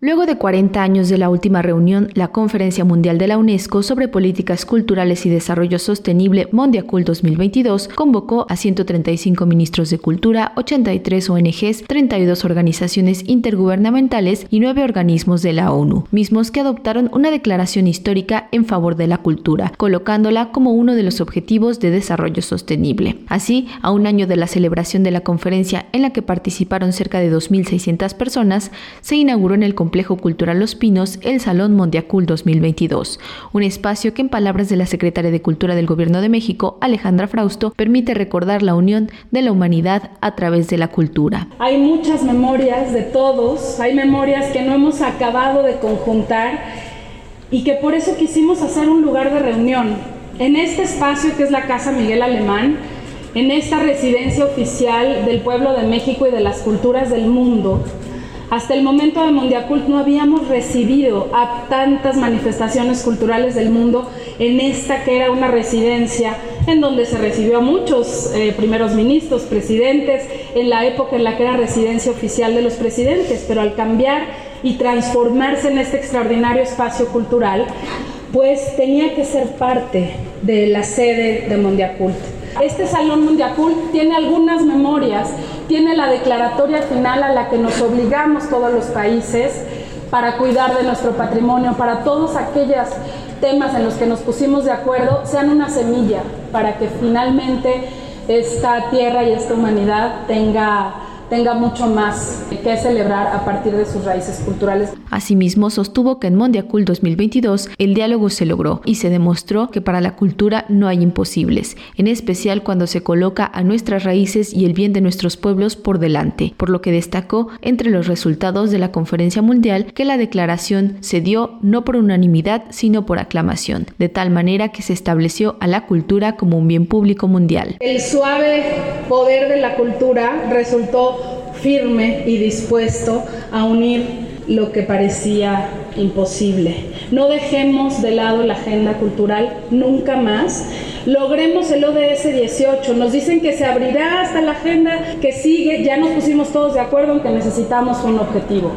Luego de 40 años de la última reunión, la Conferencia Mundial de la UNESCO sobre Políticas Culturales y Desarrollo Sostenible Mondiacult 2022 convocó a 135 ministros de cultura, 83 ONGs, 32 organizaciones intergubernamentales y 9 organismos de la ONU, mismos que adoptaron una declaración histórica en favor de la cultura, colocándola como uno de los objetivos de desarrollo sostenible. Así, a un año de la celebración de la conferencia en la que participaron cerca de 2.600 personas, se inauguró en el Complejo Cultural Los Pinos el Salón Mondiacul 2022, un espacio que en palabras de la secretaria de Cultura del Gobierno de México, Alejandra Frausto, permite recordar la unión de la humanidad a través de la cultura. Hay muchas memorias de todos, hay memorias que no hemos acabado de conjuntar y que por eso quisimos hacer un lugar de reunión. En este espacio que es la Casa Miguel Alemán, en esta residencia oficial del pueblo de México y de las culturas del mundo, hasta el momento de Mundiacult no habíamos recibido a tantas manifestaciones culturales del mundo en esta que era una residencia en donde se recibió a muchos eh, primeros ministros, presidentes, en la época en la que era residencia oficial de los presidentes, pero al cambiar y transformarse en este extraordinario espacio cultural, pues tenía que ser parte de la sede de Mundiacult. Este Salón Mundiacult tiene algunas memorias tiene la declaratoria final a la que nos obligamos todos los países para cuidar de nuestro patrimonio, para todos aquellos temas en los que nos pusimos de acuerdo, sean una semilla para que finalmente esta tierra y esta humanidad tenga tenga mucho más que celebrar a partir de sus raíces culturales. Asimismo, sostuvo que en Mondiacul 2022 el diálogo se logró y se demostró que para la cultura no hay imposibles, en especial cuando se coloca a nuestras raíces y el bien de nuestros pueblos por delante, por lo que destacó entre los resultados de la conferencia mundial que la declaración se dio no por unanimidad, sino por aclamación, de tal manera que se estableció a la cultura como un bien público mundial. El suave poder de la cultura resultó firme y dispuesto a unir lo que parecía imposible. No dejemos de lado la agenda cultural nunca más. Logremos el ODS 18. Nos dicen que se abrirá hasta la agenda que sigue. Ya nos pusimos todos de acuerdo en que necesitamos un objetivo.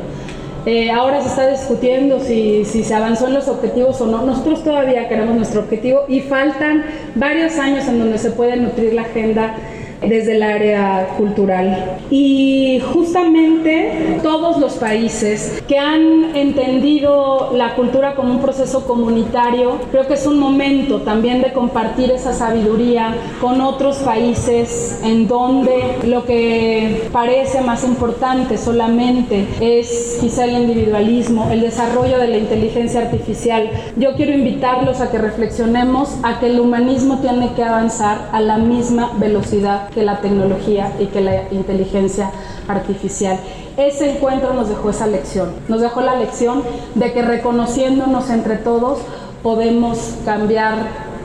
Eh, ahora se está discutiendo si, si se avanzó en los objetivos o no. Nosotros todavía queremos nuestro objetivo y faltan varios años en donde se puede nutrir la agenda desde el área cultural. Y justamente todos los países que han entendido la cultura como un proceso comunitario, creo que es un momento también de compartir esa sabiduría con otros países en donde lo que parece más importante solamente es quizá el individualismo, el desarrollo de la inteligencia artificial. Yo quiero invitarlos a que reflexionemos a que el humanismo tiene que avanzar a la misma velocidad que la tecnología y que la inteligencia artificial. Ese encuentro nos dejó esa lección, nos dejó la lección de que reconociéndonos entre todos podemos cambiar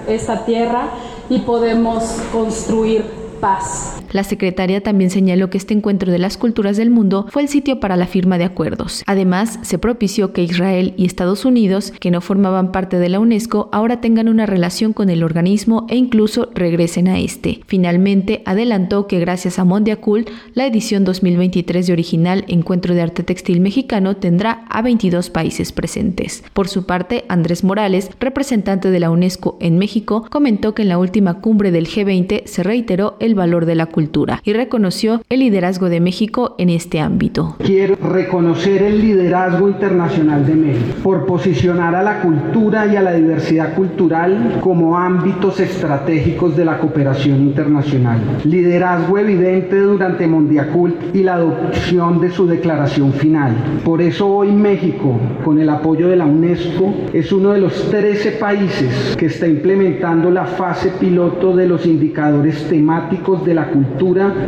esta tierra y podemos construir paz. La secretaria también señaló que este encuentro de las culturas del mundo fue el sitio para la firma de acuerdos. Además, se propició que Israel y Estados Unidos, que no formaban parte de la UNESCO, ahora tengan una relación con el organismo e incluso regresen a este. Finalmente, adelantó que gracias a Mondiacul, la edición 2023 de original Encuentro de Arte Textil Mexicano tendrá a 22 países presentes. Por su parte, Andrés Morales, representante de la UNESCO en México, comentó que en la última cumbre del G20 se reiteró el valor de la cultura y reconoció el liderazgo de México en este ámbito. Quiero reconocer el liderazgo internacional de México por posicionar a la cultura y a la diversidad cultural como ámbitos estratégicos de la cooperación internacional. Liderazgo evidente durante Mondiacult y la adopción de su declaración final. Por eso hoy México, con el apoyo de la UNESCO, es uno de los 13 países que está implementando la fase piloto de los indicadores temáticos de la cultura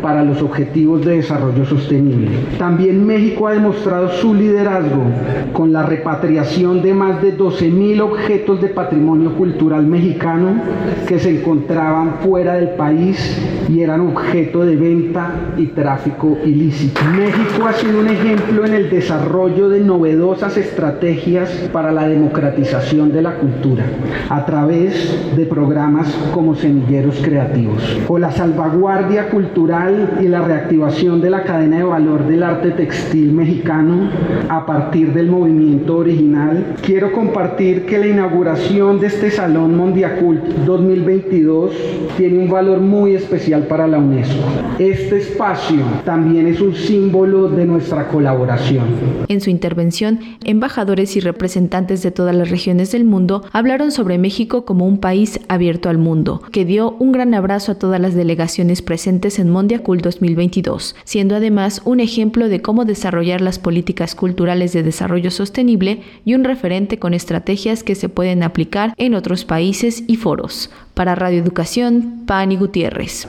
para los objetivos de desarrollo sostenible. También México ha demostrado su liderazgo con la repatriación de más de 12.000 objetos de patrimonio cultural mexicano que se encontraban fuera del país y eran objeto de venta y tráfico ilícito. México ha sido un ejemplo en el desarrollo de novedosas estrategias para la democratización de la cultura a través de programas como Semilleros Creativos o la salvaguardia cultural y la reactivación de la cadena de valor del arte textil mexicano a partir del movimiento original, quiero compartir que la inauguración de este Salón Mondiacult 2022 tiene un valor muy especial para la UNESCO. Este espacio también es un símbolo de nuestra colaboración. En su intervención, embajadores y representantes de todas las regiones del mundo hablaron sobre México como un país abierto al mundo, que dio un gran abrazo a todas las delegaciones presentes en Mondiacult 2022, siendo además un ejemplo de cómo desarrollar las políticas culturales de desarrollo sostenible y un referente con estrategias que se pueden aplicar en otros países y foros. Para Radio Educación, Pani Gutiérrez.